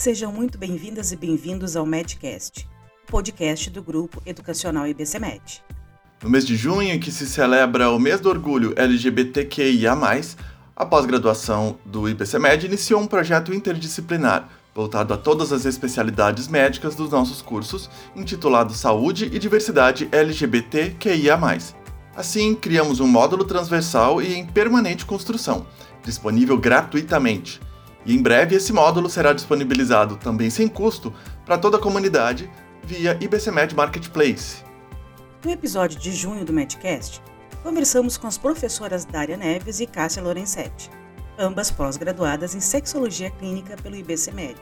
Sejam muito bem-vindas e bem-vindos ao Medcast, podcast do grupo educacional IBCMed. No mês de junho, que se celebra o mês do orgulho LGBTQIA+, a pós-graduação do IBCMed iniciou um projeto interdisciplinar voltado a todas as especialidades médicas dos nossos cursos, intitulado Saúde e Diversidade LGBTQIA+. Assim, criamos um módulo transversal e em permanente construção, disponível gratuitamente, e em breve esse módulo será disponibilizado também sem custo para toda a comunidade via IBCMed Marketplace. No episódio de junho do Medcast, conversamos com as professoras Dária Neves e Cássia Lorenzetti, ambas pós-graduadas em Sexologia Clínica pelo IBCMed,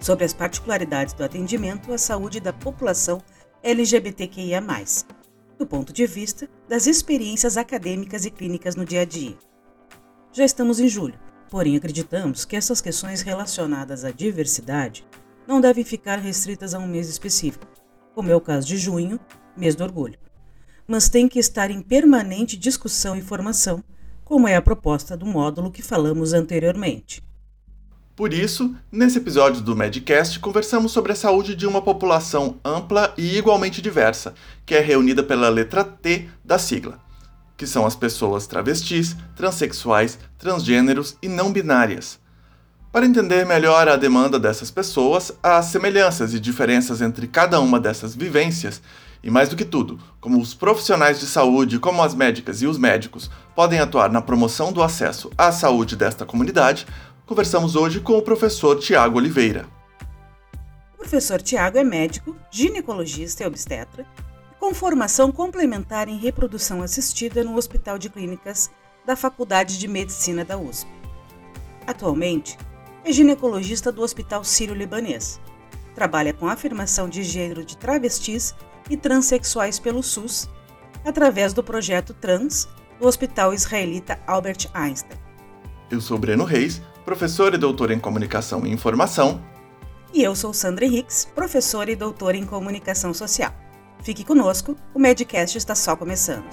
sobre as particularidades do atendimento à saúde da população LGBTQIA+, do ponto de vista das experiências acadêmicas e clínicas no dia a dia. Já estamos em julho Porém, acreditamos que essas questões relacionadas à diversidade não devem ficar restritas a um mês específico, como é o caso de junho, mês do orgulho, mas têm que estar em permanente discussão e formação, como é a proposta do módulo que falamos anteriormente. Por isso, nesse episódio do Medcast, conversamos sobre a saúde de uma população ampla e igualmente diversa, que é reunida pela letra T da sigla que são as pessoas travestis, transexuais, transgêneros e não binárias. Para entender melhor a demanda dessas pessoas, as semelhanças e diferenças entre cada uma dessas vivências, e mais do que tudo, como os profissionais de saúde, como as médicas e os médicos, podem atuar na promoção do acesso à saúde desta comunidade, conversamos hoje com o professor Tiago Oliveira. O professor Tiago é médico, ginecologista e obstetra com formação complementar em reprodução assistida no Hospital de Clínicas da Faculdade de Medicina da USP. Atualmente, é ginecologista do Hospital Sírio-Libanês. Trabalha com afirmação de gênero de travestis e transexuais pelo SUS, através do projeto Trans do Hospital Israelita Albert Einstein. Eu sou Breno Reis, professor e doutor em Comunicação e Informação. E eu sou Sandra Hicks, professora e doutora em Comunicação Social. Fique conosco, o Medcast está só começando.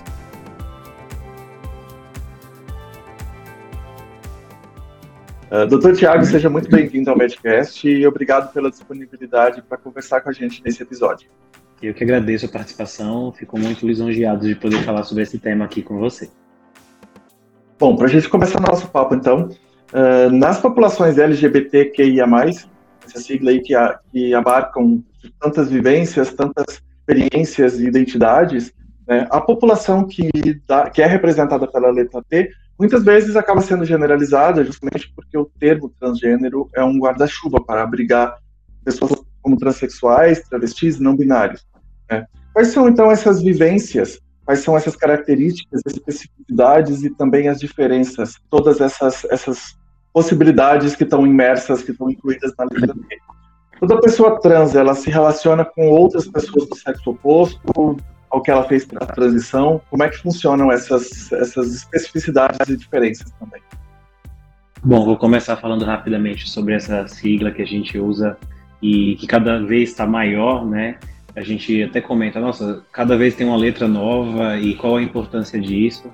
Uh, Doutor Tiago, seja muito bem-vindo ao Medcast e obrigado pela disponibilidade para conversar com a gente nesse episódio. Eu que agradeço a participação, fico muito lisonjeado de poder falar sobre esse tema aqui com você. Bom, para a gente começar nosso papo, então, uh, nas populações LGBTQIA+, essa sigla aí que, a, que abarcam tantas vivências, tantas experiências e identidades, né, a população que, dá, que é representada pela letra T muitas vezes acaba sendo generalizada justamente porque o termo transgênero é um guarda-chuva para abrigar pessoas como transexuais, travestis, não binários. Né. Quais são então essas vivências? Quais são essas características, especificidades e também as diferenças? Todas essas, essas possibilidades que estão imersas, que estão incluídas na letra T. Toda pessoa trans, ela se relaciona com outras pessoas do sexo oposto, ao que ela fez para a transição? Como é que funcionam essas, essas especificidades e diferenças também? Bom, vou começar falando rapidamente sobre essa sigla que a gente usa e que cada vez está maior, né? A gente até comenta, nossa, cada vez tem uma letra nova e qual a importância disso.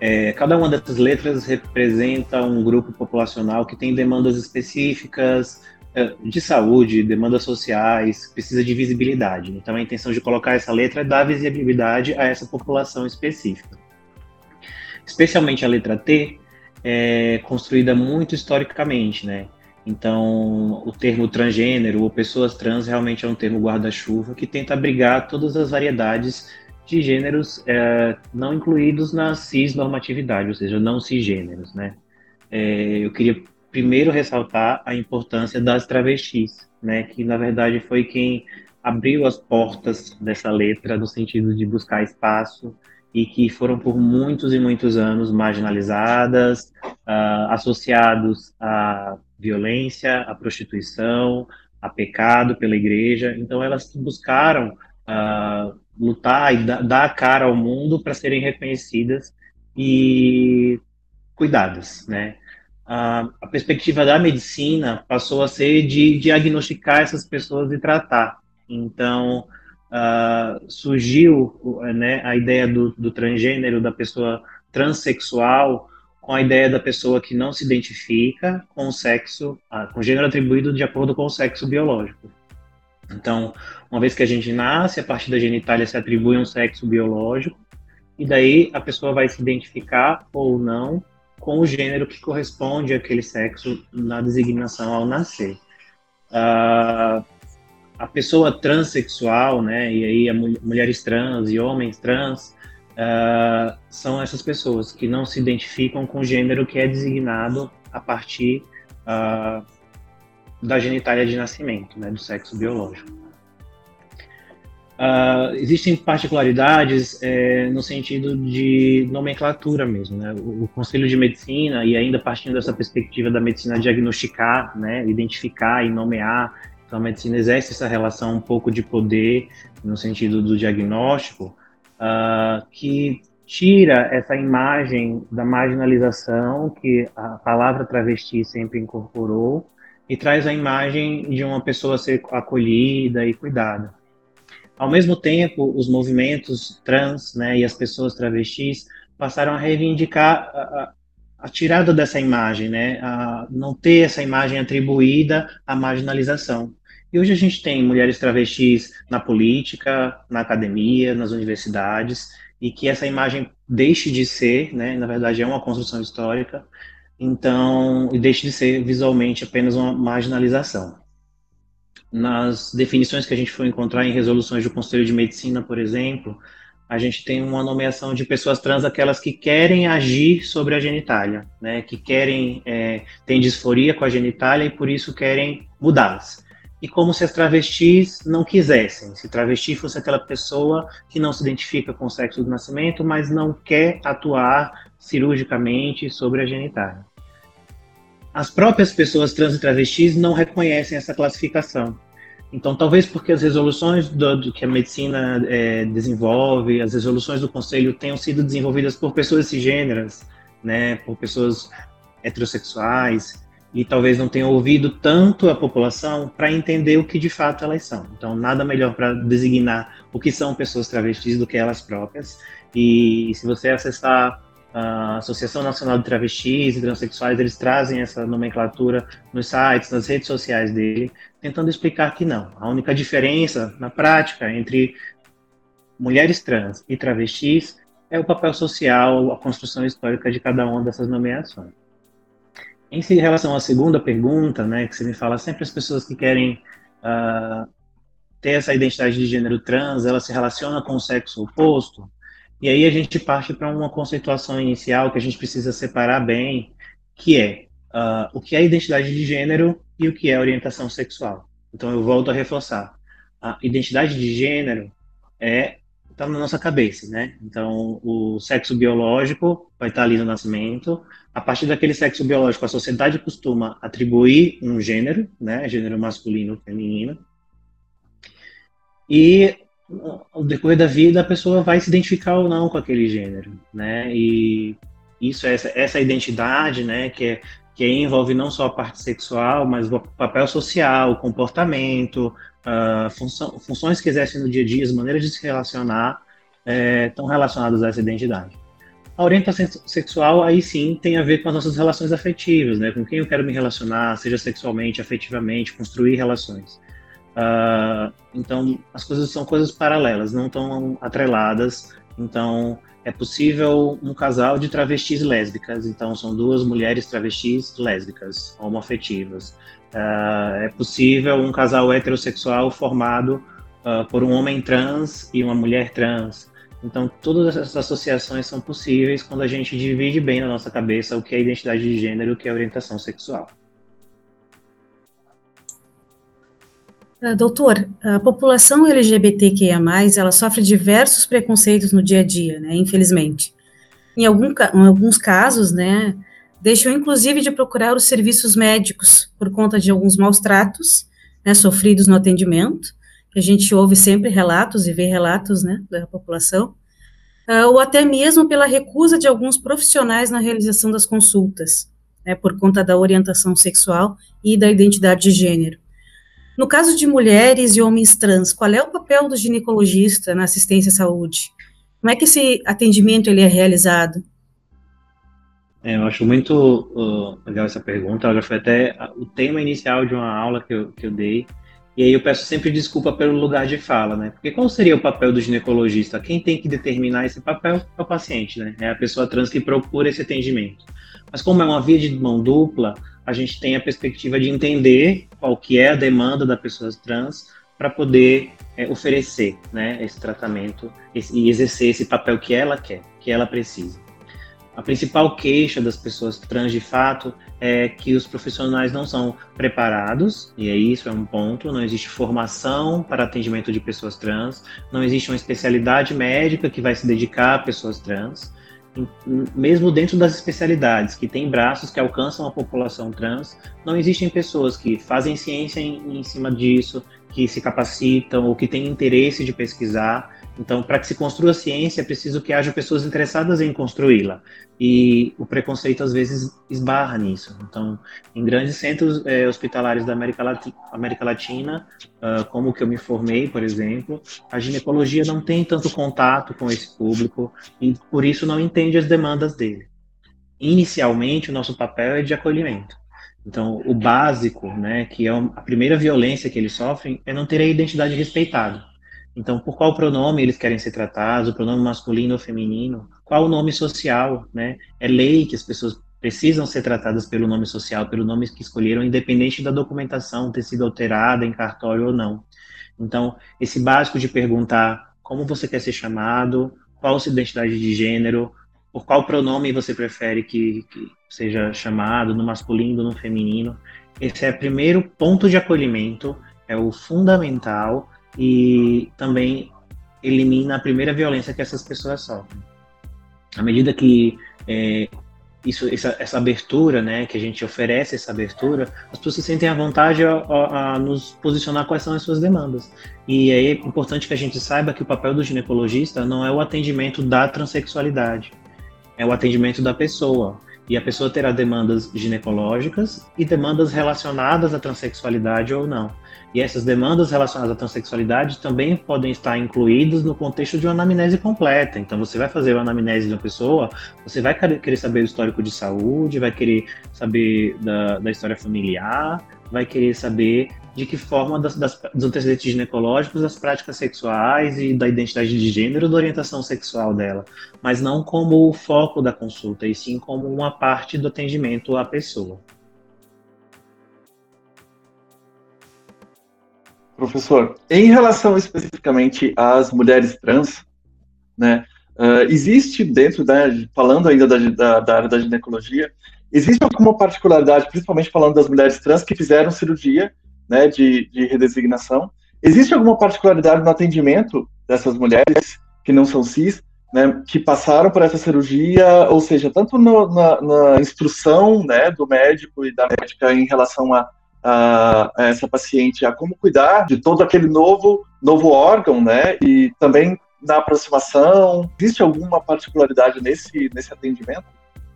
É, cada uma dessas letras representa um grupo populacional que tem demandas específicas, de saúde, demandas sociais, precisa de visibilidade. Então a intenção de colocar essa letra é dar visibilidade a essa população específica. Especialmente a letra T é construída muito historicamente, né? Então, o termo transgênero ou pessoas trans realmente é um termo guarda-chuva que tenta abrigar todas as variedades de gêneros é, não incluídos na cisnormatividade, ou seja, não cisgêneros, né? É, eu queria primeiro ressaltar a importância das travestis, né, que na verdade foi quem abriu as portas dessa letra no sentido de buscar espaço e que foram por muitos e muitos anos marginalizadas, uh, associados à violência, à prostituição, a pecado pela igreja. Então elas buscaram uh, lutar e dar a cara ao mundo para serem reconhecidas e cuidadas, né? A, perspectiva da medicina passou a ser de diagnosticar essas pessoas e tratar. Então, uh, surgiu né, a ideia do, do, transgênero, da pessoa transexual, com a ideia da pessoa que não se identifica com o sexo, ah, com o gênero atribuído de acordo com o sexo biológico. Então, uma vez que a gente nasce, a partir da genitália se atribui um sexo biológico, e daí a pessoa vai se identificar ou não com o gênero que corresponde àquele sexo na designação ao nascer. Uh, a pessoa transexual, né, e aí a mulheres trans e homens trans, uh, são essas pessoas que não se identificam com o gênero que é designado a partir uh, da genitália de nascimento, né, do sexo biológico. Uh, existem particularidades é, no sentido de nomenclatura mesmo. Né? O, o, Conselho de Medicina, e ainda partindo dessa perspectiva da medicina diagnosticar, né, identificar e nomear, então a medicina exerce essa relação um pouco de poder no sentido do diagnóstico, uh, que tira essa imagem da marginalização que a palavra travesti sempre incorporou e traz a imagem de uma pessoa ser acolhida e cuidada. Ao mesmo tempo, os movimentos trans né, e as pessoas travestis passaram a reivindicar a, a, a tirada dessa imagem, né, a não ter essa imagem atribuída à marginalização. E hoje a gente tem mulheres travestis na política, na academia, nas universidades, e que essa imagem deixe de ser, né, na verdade é uma construção histórica, então, e deixe de ser visualmente apenas uma marginalização. Nas definições que a gente foi encontrar em resoluções do Conselho de Medicina, por exemplo, a gente tem uma nomeação de pessoas trans, aquelas que querem agir sobre a genitália, né, que querem, é, têm disforia com a genitália e por isso querem mudá-las e como se as travestis não quisessem. Se travesti fosse aquela pessoa que não se identifica com o sexo do nascimento, mas não quer atuar cirurgicamente sobre a genitália. As próprias pessoas trans e travestis não reconhecem essa classificação. Então, talvez porque as resoluções do, do que a medicina é, desenvolve, as resoluções do conselho tenham sido desenvolvidas por pessoas cisgêneras, né, por pessoas heterossexuais, e talvez não tenham ouvido tanto a população para entender o que de fato elas são. Então, nada melhor para designar o que são pessoas travestis do que elas próprias. E se você acessar a Associação Nacional de Travestis e Transsexuais, eles trazem essa nomenclatura nos sites, nas redes sociais dele, tentando explicar que não. A única diferença na prática entre mulheres trans e travestis é o papel social, a construção histórica de cada uma dessas nomeações. Em relação à segunda pergunta, né, que você me fala sempre as pessoas que querem uh, ter essa identidade de gênero trans, ela se relaciona com o sexo oposto, e aí a gente parte para uma conceituação inicial que a gente precisa separar bem, que é uh, o que é identidade de gênero e o que é orientação sexual. Então eu volto a reforçar. A identidade de gênero é está na nossa cabeça, né? Então, o sexo biológico vai estar tá ali no nascimento. A partir daquele sexo biológico, a sociedade costuma atribuir um gênero, né? Gênero masculino ou feminino. E ao decorrer da vida, a pessoa vai se identificar ou não com aquele gênero, né? E isso, essa, essa identidade, né? Que é que envolve não só a parte sexual, mas o papel social, o comportamento, uh, função, funções que exercem no dia a dia, as maneiras de se relacionar, é, estão relacionadas a essa identidade. A orientação sexual, aí sim, tem a ver com as nossas relações afetivas, né? com quem eu quero me relacionar, seja sexualmente, afetivamente, construir relações. Uh, então, as coisas são coisas paralelas, não estão atreladas. Então, é possível um casal de travestis lésbicas, então são duas mulheres travestis lésbicas, homoafetivas. Uh, é possível um casal heterossexual formado uh, por um homem trans e uma mulher trans. Então, todas essas associações são possíveis quando a gente divide bem na nossa cabeça o que é identidade de gênero e o que é orientação sexual. Doutor, a população LGBTQIA+, ela sofre diversos preconceitos no dia a dia, né, infelizmente. Em, algum, em alguns casos, né, deixam inclusive de procurar os serviços médicos por conta de alguns maus tratos né, sofridos no atendimento, que a gente ouve sempre relatos e vê relatos né, da população, uh, ou até mesmo pela recusa de alguns profissionais na realização das consultas, né, por conta da orientação sexual e da identidade de gênero. No caso de mulheres e homens trans, qual é o papel do ginecologista na assistência à saúde? Como é que esse atendimento ele é realizado? É, eu acho muito uh, legal essa pergunta. Ela já foi até o tema inicial de uma aula que eu, que eu dei. E aí eu peço sempre desculpa pelo lugar de fala, né? Porque qual seria o papel do ginecologista? Quem tem que determinar esse papel é o paciente, né? É a pessoa trans que procura esse atendimento. Mas como é uma via de mão dupla, a gente tem a perspectiva de entender qual que é a demanda da pessoa trans para poder é, oferecer né, esse tratamento e exercer esse papel que ela quer, que ela precisa. A principal queixa das pessoas trans, de fato, é que os profissionais não são preparados, e é isso, é um ponto. Não existe formação para atendimento de pessoas trans, não existe uma especialidade médica que vai se dedicar a pessoas trans. Mesmo dentro das especialidades que têm braços que alcançam a população trans, não existem pessoas que fazem ciência em, em cima disso, que se capacitam ou que têm interesse de pesquisar então, para que se construa ciência, é preciso que haja pessoas interessadas em construí-la. E o preconceito, às vezes, esbarra nisso. Então, em grandes centros é, hospitalares da América, Lati América Latina, uh, como o que eu me formei, por exemplo, a ginecologia não tem tanto contato com esse público e, por isso, não entende as demandas dele. Inicialmente, o nosso papel é de acolhimento. Então, o básico, né, que é a primeira violência que eles sofrem, é não ter a identidade respeitada. Então, por qual pronome eles querem ser tratados, o pronome masculino ou feminino? Qual o nome social, né? É lei que as pessoas precisam ser tratadas pelo nome social, pelo nome que escolheram, independente da documentação ter sido alterada em cartório ou não. Então, esse básico de perguntar como você quer ser chamado, qual sua identidade de gênero, por qual pronome você prefere que, que seja chamado, no masculino no feminino. Esse é o primeiro ponto de acolhimento, é o fundamental e também elimina a primeira violência que essas pessoas sofrem. À medida que é, isso, essa, essa, abertura, né, que a gente oferece essa abertura, as pessoas se sentem à vontade a, a, a, nos posicionar quais são as suas demandas. E é importante que a gente saiba que o papel do ginecologista não é o atendimento da transexualidade, é o atendimento da pessoa. E a pessoa terá demandas ginecológicas e demandas relacionadas à transexualidade ou não. E essas demandas relacionadas à transexualidade também podem estar incluídas no contexto de uma anamnese completa. Então, você vai fazer uma anamnese de uma pessoa, você vai querer saber o histórico de saúde, vai querer saber da, da história familiar, vai querer saber de que forma das, das, dos antecedentes ginecológicos, das práticas sexuais e da identidade de gênero, da orientação sexual dela, mas não como o foco da consulta, e sim como uma parte do atendimento à pessoa. Professor, em relação especificamente às mulheres trans, né, uh, existe dentro da, falando ainda da, da, da, área da ginecologia, existe alguma particularidade, principalmente falando das mulheres trans que fizeram cirurgia, né, de, de redesignação, existe alguma particularidade no atendimento dessas mulheres que não são cis, né, que passaram por essa cirurgia, ou seja, tanto no, na, na, instrução, né, do médico e da médica em relação a a, a essa paciente a como cuidar de todo aquele novo, novo órgão, né? E também na aproximação, existe alguma particularidade nesse, nesse atendimento?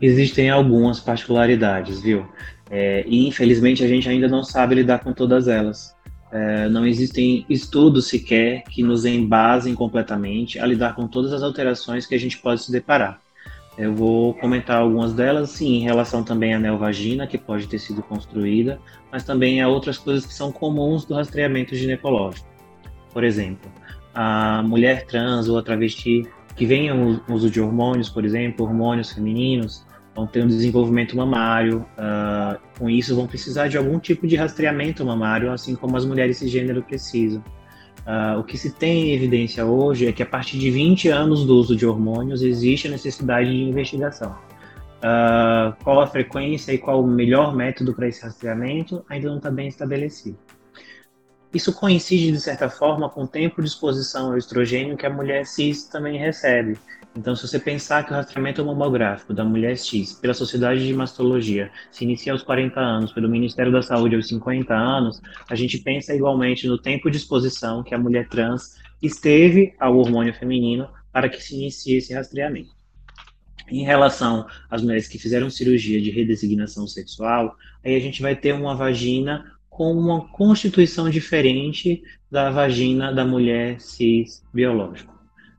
Existem algumas particularidades, viu? É, e infelizmente a gente ainda não sabe lidar com todas elas. É, não existem estudos sequer que nos embasem completamente a lidar com todas as alterações que a gente pode se deparar. Eu vou comentar algumas delas, sim, em relação também à neovagina, que pode ter sido construída, mas também a outras coisas que são comuns do rastreamento ginecológico. Por exemplo, a mulher trans ou a travesti que venham o uso de hormônios, por exemplo, hormônios femininos, vão ter um desenvolvimento mamário, uh, com isso vão precisar de algum tipo de rastreamento mamário, assim como as mulheres cisgênero precisam. Uh, o que se tem em evidência hoje é que a partir de 20 anos do uso de hormônios existe a necessidade de investigação. Uh, qual a frequência e qual o melhor método para esse rastreamento ainda não está bem estabelecido. Isso coincide, de certa forma, com o tempo de exposição ao estrogênio que a mulher cis também recebe. Então, se você pensar que o rastreamento mamográfico da mulher X pela Sociedade de Mastologia se inicia aos 40 anos, pelo Ministério da Saúde aos 50 anos, a gente pensa igualmente no tempo de exposição que a mulher trans esteve ao hormônio feminino para que se inicie esse rastreamento. Em relação às mulheres que fizeram cirurgia de redesignação sexual, aí a gente vai ter uma vagina com uma constituição diferente da vagina da mulher cis biológica.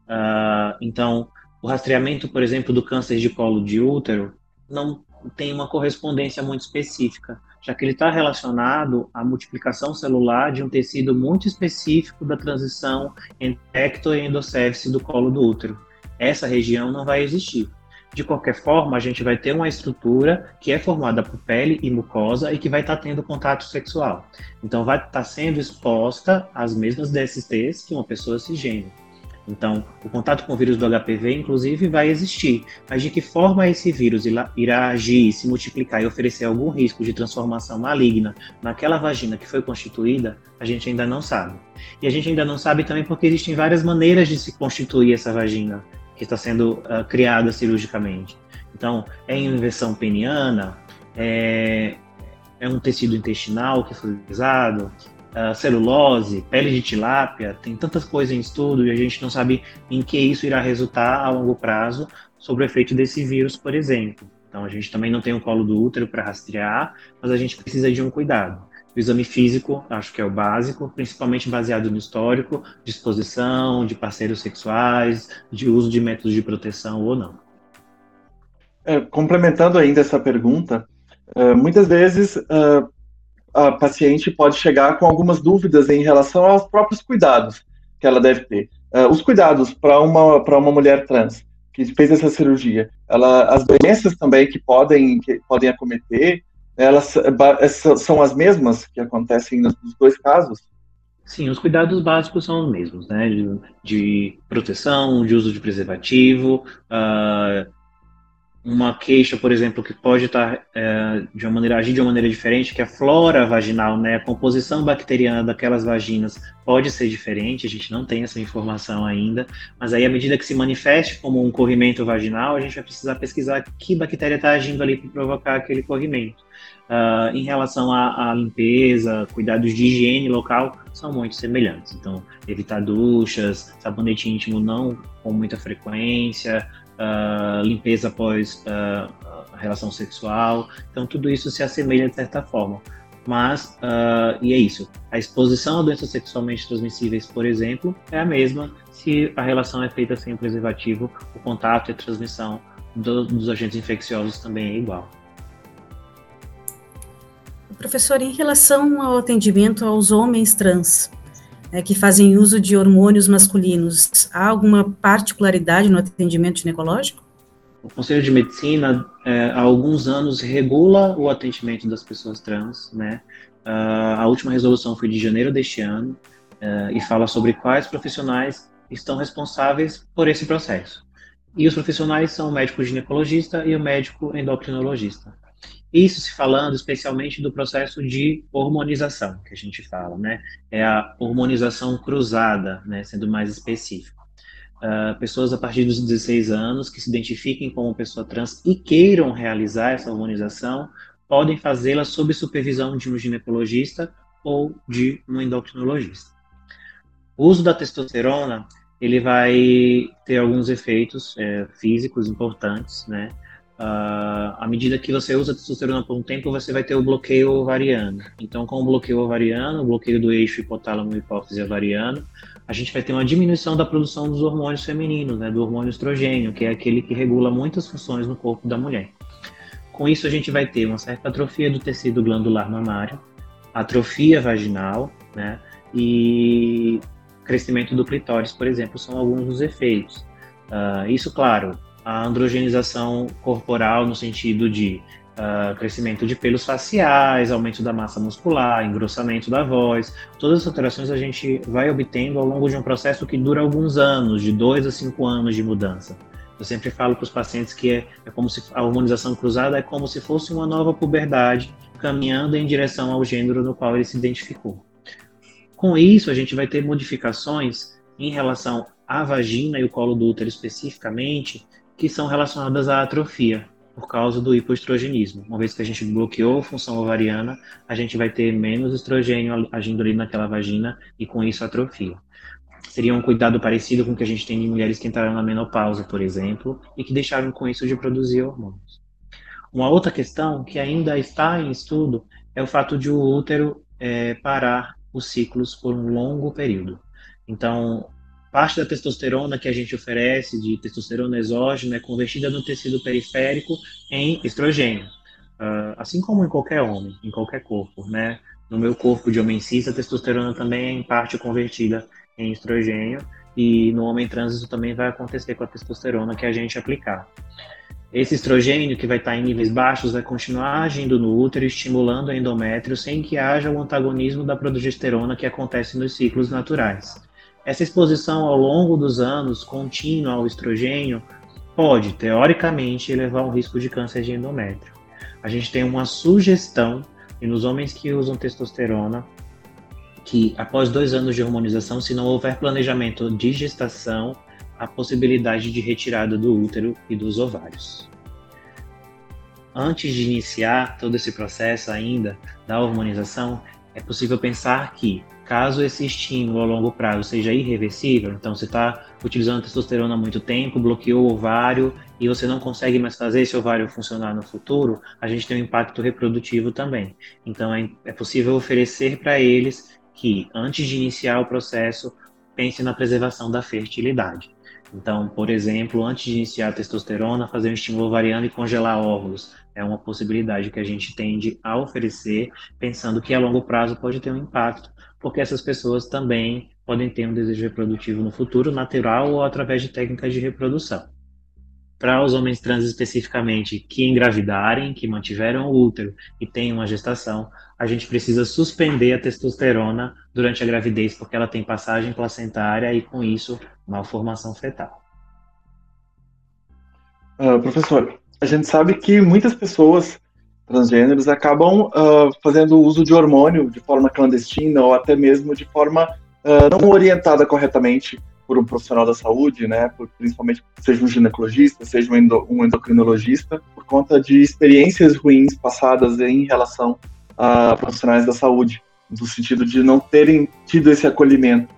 Uh, então, o rastreamento, por exemplo, do câncer de colo de útero, não tem uma correspondência muito específica, já que ele está relacionado à multiplicação celular de um tecido muito específico da transição entre ecto e endocéfice do colo do útero. Essa região não vai existir. De qualquer forma, a gente vai ter uma estrutura que é formada por pele e mucosa e que vai estar tá tendo contato sexual. Então, vai estar tá sendo exposta às mesmas DSTs que uma pessoa cisgênera. Então, o contato com o vírus do HPV, inclusive, vai existir. Mas de que forma esse vírus irá agir, se multiplicar e oferecer algum risco de transformação maligna naquela vagina que foi constituída, a gente ainda não sabe. E a gente ainda não sabe também porque existem várias maneiras de se constituir essa vagina que está sendo uh, criada cirurgicamente. Então, é inversão peniana, é, é um tecido intestinal que foi usado, celulose, pele de tilápia, tem tantas coisas em estudo e a gente não sabe em que isso irá resultar a longo prazo sobre o efeito desse vírus, por exemplo. Então, a gente também não tem o colo do útero para rastrear, mas a gente precisa de um cuidado. O exame físico, acho que é o básico, principalmente baseado no histórico, disposição, de parceiros sexuais, de uso de métodos de proteção ou não. É, complementando ainda essa pergunta, uh, muitas vezes uh, a paciente pode chegar com algumas dúvidas em relação aos próprios cuidados que ela deve ter. Uh, os cuidados para uma, para uma mulher trans que fez essa cirurgia, ela, as doenças também que podem, que podem acometer, elas são as mesmas que acontecem nos dois casos? Sim, os cuidados básicos são os mesmos, né? De, de proteção, de uso de preservativo, uh, uma queixa, por exemplo, que pode estar é, de uma maneira agir de uma maneira diferente, que a flora vaginal, né, a composição bacteriana daquelas vaginas pode ser diferente. A gente não tem essa informação ainda, mas aí à medida que se manifeste como um corrimento vaginal, a gente vai precisar pesquisar que bactéria está agindo ali para provocar aquele corrimento. Uh, em relação à, à, limpeza, cuidados de higiene local, são muito semelhantes. Então, evitar duchas, sabonete íntimo não com muita frequência, uh, limpeza após uh, relação sexual. Então, tudo isso se assemelha de certa forma. Mas, uh, e é isso, a exposição a doenças sexualmente transmissíveis, por exemplo, é a mesma se a relação é feita sem preservativo, o contato e a transmissão do, dos agentes infecciosos também é igual. Professor, em relação ao atendimento aos homens trans, é, que fazem uso de hormônios masculinos, há alguma particularidade no atendimento ginecológico? O Conselho de Medicina, é, há alguns anos, regula o atendimento das pessoas trans, né? Uh, a última resolução foi de janeiro deste ano uh, e fala sobre quais profissionais estão responsáveis por esse processo. E os profissionais são o médico ginecologista e o médico endocrinologista. Isso se falando especialmente do processo de hormonização, que a gente fala, né? É a hormonização cruzada, né? Sendo mais específico. Uh, pessoas a partir dos 16 anos que se identifiquem como pessoa trans e queiram realizar essa hormonização podem fazê-la sob supervisão de um ginecologista ou de um endocrinologista. O uso da testosterona ele vai ter alguns efeitos é, físicos importantes, né? Uh, à medida que você usa testosterona por um tempo, você vai ter o bloqueio ovariano. Então, com o bloqueio ovariano, o bloqueio do eixo hipotálamo hipófise ovariano, a gente vai ter uma diminuição da produção dos hormônios femininos, né, do hormônio estrogênio, que é aquele que regula muitas funções no corpo da mulher. Com isso, a gente vai ter uma certa atrofia do tecido glandular mamário, atrofia vaginal, né, e crescimento do clitóris, por exemplo, são alguns dos efeitos. Uh, isso, claro, a androgenização corporal no sentido de uh, crescimento de pelos faciais, aumento da massa muscular, engrossamento da voz. Todas as alterações a gente vai obtendo ao longo de um processo que dura alguns anos, de dois a cinco anos de mudança. Eu sempre falo para os pacientes que é, é como se a hormonização cruzada é como se fosse uma nova puberdade caminhando em direção ao gênero no qual ele se identificou. Com isso, a gente vai ter modificações em relação à vagina e o colo do útero especificamente, que são relacionadas à atrofia, por causa do hipoestrogenismo. Uma vez que a gente bloqueou a função ovariana, a gente vai ter menos estrogênio agindo ali naquela vagina e com isso atrofia. Seria um cuidado parecido com o que a gente tem em mulheres que entraram na menopausa, por exemplo, e que deixaram com isso de produzir hormônios. Uma outra questão que ainda está em estudo é o fato de o útero é, parar os ciclos por um longo período. Então, parte da testosterona que a gente oferece, de testosterona exógena, é convertida no tecido periférico em estrogênio. Uh, assim como em qualquer homem, em qualquer corpo, né? No meu corpo de homem cis, a testosterona também é em parte convertida em estrogênio e no homem trans isso também vai acontecer com a testosterona que a gente aplicar. Esse estrogênio que vai estar em níveis baixos vai continuar agindo no útero, estimulando o endométrio sem que haja o antagonismo da progesterona que acontece nos ciclos naturais. Essa exposição ao longo dos anos contínua ao estrogênio pode, teoricamente, elevar o risco de câncer de endométrio. A gente tem uma sugestão, e nos homens que usam testosterona, que após dois anos de hormonização, se não houver planejamento de gestação, a possibilidade de retirada do útero e dos ovários. Antes de iniciar todo esse processo ainda da hormonização, é possível pensar que Caso esse estímulo a longo prazo seja irreversível, então você está utilizando testosterona há muito tempo, bloqueou o ovário e você não consegue mais fazer esse ovário funcionar no futuro, a gente tem um impacto reprodutivo também. Então é, é possível oferecer para eles que, antes de iniciar o processo, pense na preservação da fertilidade. Então, por exemplo, antes de iniciar a testosterona, fazer um estímulo ovariano e congelar óvulos é uma possibilidade que a gente tende a oferecer, pensando que a longo prazo pode ter um impacto porque essas pessoas também podem ter um desejo reprodutivo no futuro, natural ou através de técnicas de reprodução. Para os homens trans especificamente que engravidarem, que mantiveram o útero e têm uma gestação, a gente precisa suspender a testosterona durante a gravidez, porque ela tem passagem placentária e, com isso, malformação fetal. Uh, professor, a gente sabe que muitas pessoas transgêneros acabam uh, fazendo uso de hormônio de forma clandestina ou até mesmo de forma uh, não orientada corretamente por um profissional da saúde, né, por, principalmente seja um ginecologista, seja um, endo, um endocrinologista, por conta de experiências ruins passadas em relação a profissionais da saúde, no sentido de não terem tido esse acolhimento.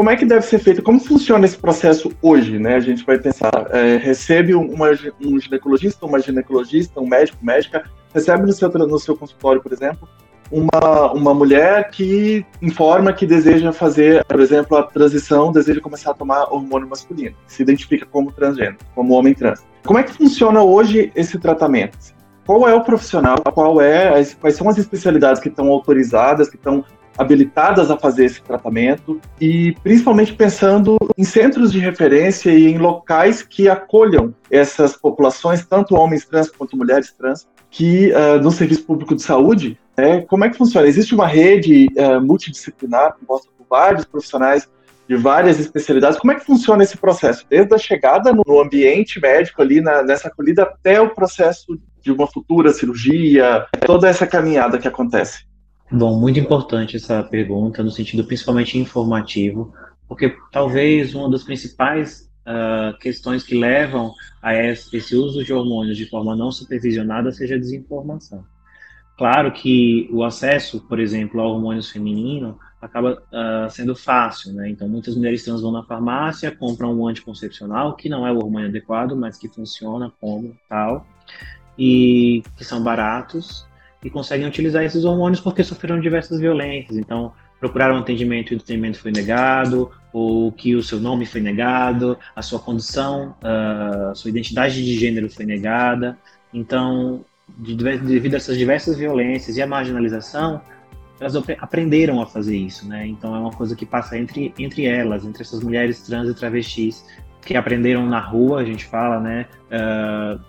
Como é que deve ser feito? Como funciona esse processo hoje? Né? A gente vai pensar, é, recebe uma, um ginecologista, uma ginecologista, um médico, médica, recebe no seu, no seu consultório, por exemplo, uma, uma mulher que informa que deseja fazer, por exemplo, a transição, deseja começar a tomar hormônio masculino, se identifica como transgênero, como homem trans. Como é que funciona hoje esse tratamento? Qual é o profissional? Qual é, quais são as especialidades que estão autorizadas, que estão habilitadas a fazer esse tratamento e principalmente pensando em centros de referência e em locais que acolham essas populações, tanto homens trans quanto mulheres trans, que uh, no serviço público de saúde, é, como é que funciona? Existe uma rede uh, multidisciplinar composta por vários profissionais de várias especialidades. Como é que funciona esse processo? Desde a chegada no ambiente médico ali, na, nessa acolhida, até o processo de uma futura cirurgia, toda essa caminhada que acontece. Bom, muito importante essa pergunta, no sentido principalmente informativo, porque talvez uma das principais uh, questões que levam a esse uso de hormônios de forma não supervisionada seja a desinformação. Claro que o acesso, por exemplo, ao hormônios feminino acaba uh, sendo fácil, né? Então, muitas mulheres trans vão na farmácia, compram um anticoncepcional, que não é o hormônio adequado, mas que funciona como tal, e que são baratos, e conseguem utilizar esses hormônios porque sofreram diversas violências. Então, procuraram atendimento e o atendimento foi negado, ou que o seu nome foi negado, a sua condição, a sua identidade de gênero foi negada. Então, de, devido a essas diversas violências e a marginalização, elas aprenderam a fazer isso, né? Então é uma coisa que passa entre, entre elas, entre essas mulheres trans e travestis que aprenderam na rua, a gente fala, né? Uh,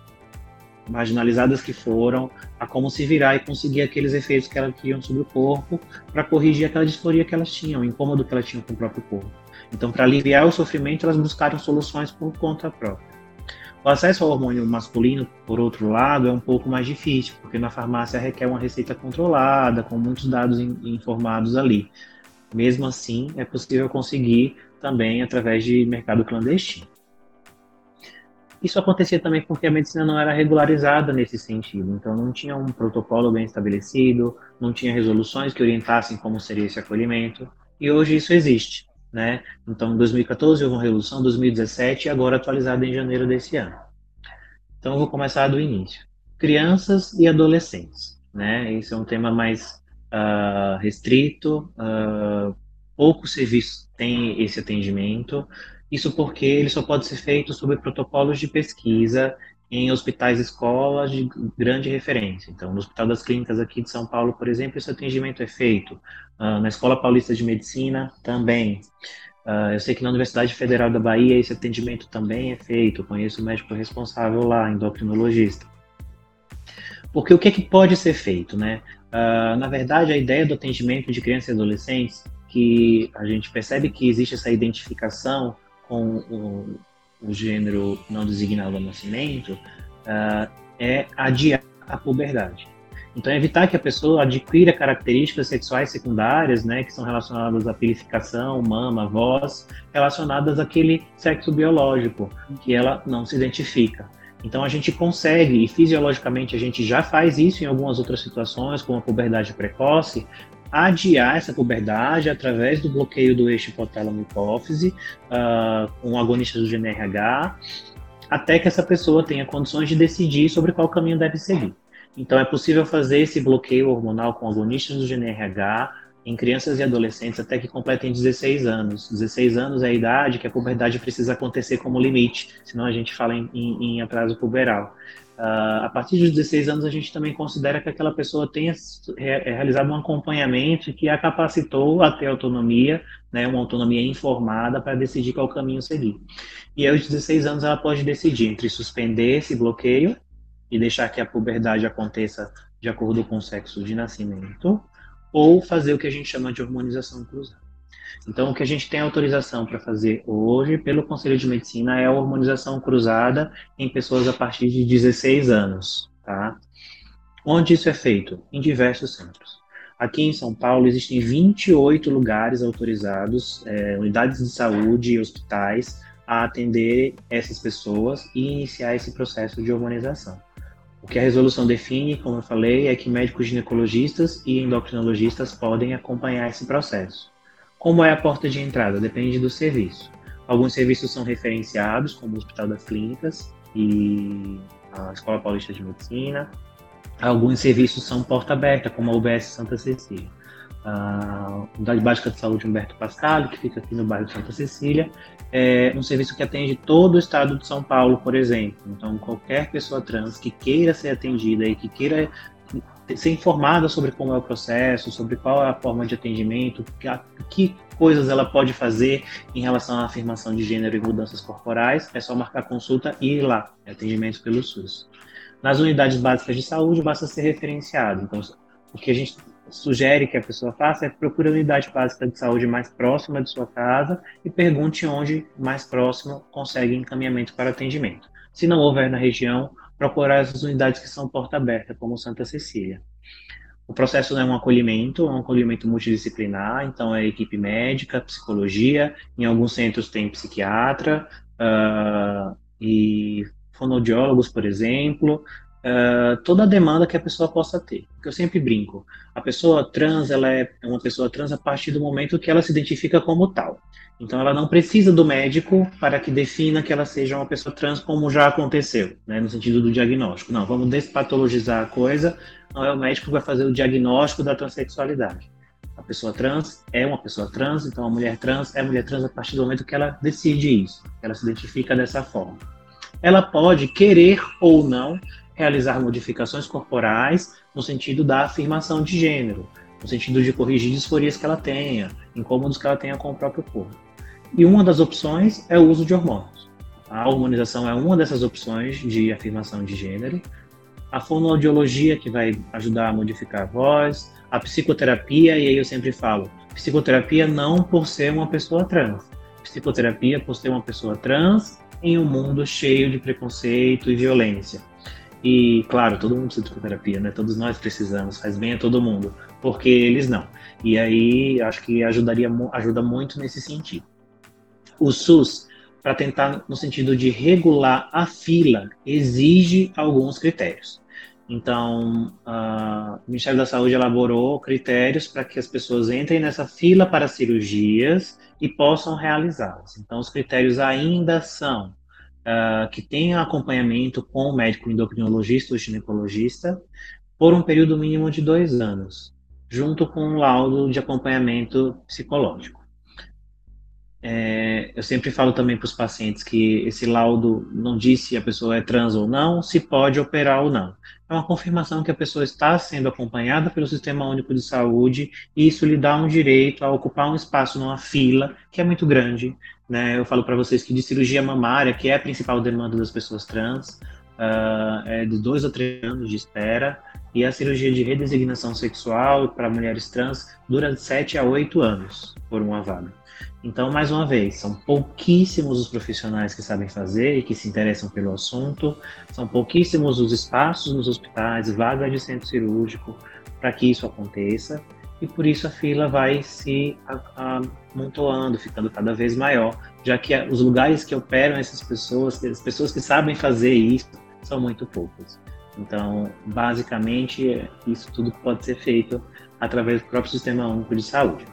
marginalizadas que foram, a como se virar e conseguir aqueles efeitos que elas queriam sobre o corpo para corrigir aquela disforia que elas tinham, o incômodo que elas tinham com o próprio corpo. Então, para aliviar o sofrimento, elas buscaram soluções por conta própria. O acesso ao hormônio masculino, por outro lado, é um pouco mais difícil, porque na farmácia requer uma receita controlada, com muitos dados in informados ali. Mesmo assim, é possível conseguir também através de mercado clandestino. Isso acontecia também porque a medicina não era regularizada nesse sentido, então não tinha um protocolo bem estabelecido, não tinha resoluções que orientassem como seria esse acolhimento, e hoje isso existe. Né? Então, em 2014 houve uma resolução, 2017 e agora atualizada em janeiro desse ano. Então, eu vou começar do início. Crianças e adolescentes, né? Esse é um tema mais uh, restrito, uh, poucos serviços têm esse atendimento. Isso porque ele só pode ser feito sob protocolos de pesquisa em hospitais escolas de grande referência. Então, no Hospital das Clínicas aqui de São Paulo, por exemplo, esse atendimento é feito. Uh, na Escola Paulista de Medicina, também. Uh, eu sei que na Universidade Federal da Bahia esse atendimento também é feito. Eu conheço o médico responsável lá, endocrinologista. Porque o que, é que pode ser feito, né? Uh, na verdade, a ideia do atendimento de crianças e adolescentes, que a gente percebe que existe essa identificação com o, o gênero não designado ao nascimento, uh, é adiar a puberdade. Então, evitar que a pessoa adquira características sexuais secundárias, né, que são relacionadas à purificação, mama, voz, relacionadas àquele sexo biológico, que ela não se identifica. Então, a gente consegue, e fisiologicamente a gente já faz isso em algumas outras situações, como a puberdade precoce, adiar essa puberdade através do bloqueio do eixo hipotálamo-hipófise, uh, com agonistas do GNRH, até que essa pessoa tenha condições de decidir sobre qual caminho deve seguir. Então, é possível fazer esse bloqueio hormonal com agonistas do GNRH em crianças e adolescentes até que completem 16 anos. 16 anos é a idade que a puberdade precisa acontecer como limite, senão a gente fala em, em, em atraso puberal. Uh, a partir dos 16 anos, a gente também considera que aquela pessoa tenha realizado um acompanhamento que a capacitou a ter autonomia, né, uma autonomia informada para decidir qual caminho seguir. E aos 16 anos, ela pode decidir entre suspender esse bloqueio e deixar que a puberdade aconteça de acordo com o sexo de nascimento, ou fazer o que a gente chama de hormonização cruzada. Então, o que a gente tem autorização para fazer hoje pelo Conselho de Medicina é a hormonização cruzada em pessoas a partir de 16 anos, tá? Onde isso é feito? Em diversos centros. Aqui em São Paulo existem 28 lugares autorizados, é, unidades de saúde e hospitais, a atender essas pessoas e iniciar esse processo de hormonização. O que a resolução define, como eu falei, é que médicos ginecologistas e endocrinologistas podem acompanhar esse processo. Como é a porta de entrada? Depende do serviço. Alguns serviços são referenciados, como o Hospital das Clínicas e a Escola Paulista de Medicina. Alguns serviços são porta aberta, como a UBS Santa Cecília. A Unidade Básica de Saúde Humberto Pascal, que fica aqui no bairro de Santa Cecília, é um serviço que atende todo o estado de São Paulo, por exemplo. Então, qualquer pessoa trans que queira ser atendida e que queira ser informada sobre como é o processo, sobre qual é a forma de atendimento, que, que coisas ela pode fazer em relação à afirmação de gênero e mudanças corporais, é só marcar consulta e ir lá, é atendimento pelo SUS. Nas unidades básicas de saúde, basta ser referenciado. Então, o que a gente sugere que a pessoa faça é procure a unidade básica de saúde mais próxima de sua casa e pergunte onde mais próximo consegue encaminhamento para atendimento. Se não houver na região, procurar as unidades que são porta aberta, como Santa Cecília. O processo é um acolhimento, é um acolhimento multidisciplinar, então é equipe médica, psicologia, em alguns centros tem psiquiatra uh, e fonoaudiólogos, por exemplo, uh, toda a demanda que a pessoa possa ter. Porque eu sempre brinco, a pessoa trans, ela é uma pessoa trans a partir do momento que ela se identifica como tal. Então, ela não precisa do médico para que defina que ela seja uma pessoa trans, como já aconteceu, né, no sentido do diagnóstico. Não, vamos despatologizar a coisa, não é o médico que vai fazer o diagnóstico da transexualidade. A pessoa trans é uma pessoa trans, então a mulher trans é mulher trans a partir do momento que ela decide isso, ela se identifica dessa forma. Ela pode querer ou não realizar modificações corporais no sentido da afirmação de gênero, no sentido de corrigir disforias que ela tenha, incômodos que ela tenha com o próprio corpo. E uma das opções é o uso de hormônios. A hormonização é uma dessas opções de afirmação de gênero. A fonoaudiologia, que vai ajudar a modificar a voz. A psicoterapia, e aí eu sempre falo, psicoterapia não por ser uma pessoa trans. Psicoterapia por ser uma pessoa trans em um mundo cheio de preconceito e violência. E, claro, todo mundo precisa de psicoterapia, né? Todos nós precisamos, faz bem a todo mundo, porque eles não. E aí, acho que ajudaria, ajuda muito nesse sentido. O SUS, para tentar no sentido de regular a fila, exige alguns critérios. Então, o Ministério da Saúde elaborou critérios para que as pessoas entrem nessa fila para cirurgias e possam realizá-las. Então, os critérios ainda são uh, que tenha acompanhamento com o médico endocrinologista ou ginecologista por um período mínimo de dois anos, junto com um laudo de acompanhamento psicológico. é, eu sempre falo também para os pacientes que esse laudo não diz se a pessoa é trans ou não, se pode operar ou não. É uma confirmação que a pessoa está sendo acompanhada pelo Sistema Único de Saúde e isso lhe dá um direito a ocupar um espaço numa fila que é muito grande. Né? Eu falo para vocês que de cirurgia mamária, que é a principal demanda das pessoas trans, uh, é de dois ou três anos de espera, e a cirurgia de redesignação sexual para mulheres trans dura de sete a oito anos por uma vaga. Então, mais uma vez, são pouquíssimos os profissionais que sabem fazer e que se interessam pelo assunto, são pouquíssimos os espaços nos hospitais, vagas de centro cirúrgico para que isso aconteça, e por isso a fila vai se amontoando, ficando cada vez maior, já que os lugares que operam essas pessoas, as pessoas que sabem fazer isso, são muito poucas. Então, basicamente, isso tudo pode ser feito através do próprio Sistema Único de Saúde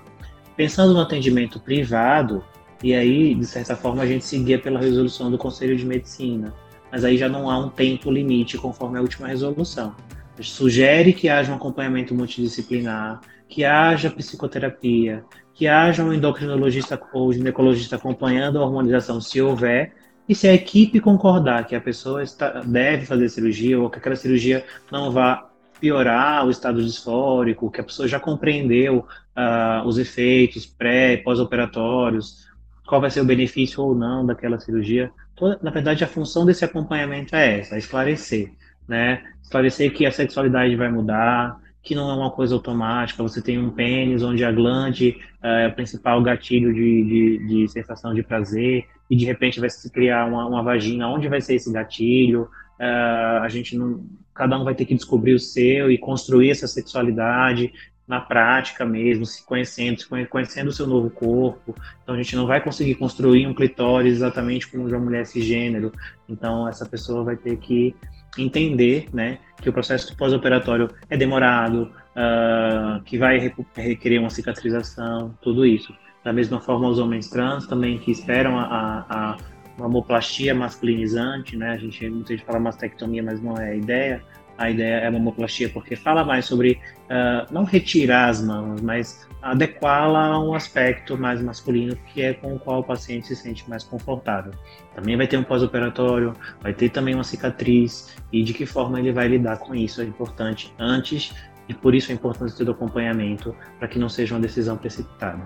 pensando no atendimento privado, e aí, de certa forma, a gente seguia pela resolução do Conselho de Medicina, mas aí já não há um tempo limite conforme a última resolução. Sugere que haja um acompanhamento multidisciplinar, que haja psicoterapia, que haja um endocrinologista ou ginecologista acompanhando a hormonização, se houver, e se a equipe concordar que a pessoa está, deve fazer cirurgia ou que aquela cirurgia não vá piorar o estado disfórico, que a pessoa já compreendeu uh, os efeitos pré e pós-operatórios, qual vai ser o benefício ou não daquela cirurgia. Toda, na verdade, a função desse acompanhamento é essa, é esclarecer, né? Esclarecer que a sexualidade vai mudar, que não é uma coisa automática, você tem um pênis onde a glande uh, é o principal gatilho de, de, de, sensação de prazer, e de repente vai se criar uma, uma vagina, onde vai ser esse gatilho, Uh, a gente não, cada um vai ter que descobrir o seu e construir essa sexualidade na prática mesmo, se conhecendo, se conhecendo o seu novo corpo. Então a gente não vai conseguir construir um clitóris exatamente como de uma mulher cisgênero. Então essa pessoa vai ter que entender, né, que o processo pós-operatório é demorado, uh, que vai requerer uma cicatrização, tudo isso. Da mesma forma, os homens trans também que esperam a, a mamoplastia masculinizante, né? A gente muita gente fala mastectomia, mas não é a ideia. A ideia é mamoplastia porque fala mais sobre uh, não retirar as mamas, mas adequá-la a um aspecto mais masculino que é com o qual o paciente se sente mais confortável. Também vai ter um pós-operatório, vai ter também uma cicatriz e de que forma ele vai lidar com isso é importante antes e por isso a importância do acompanhamento para que não seja uma decisão precipitada.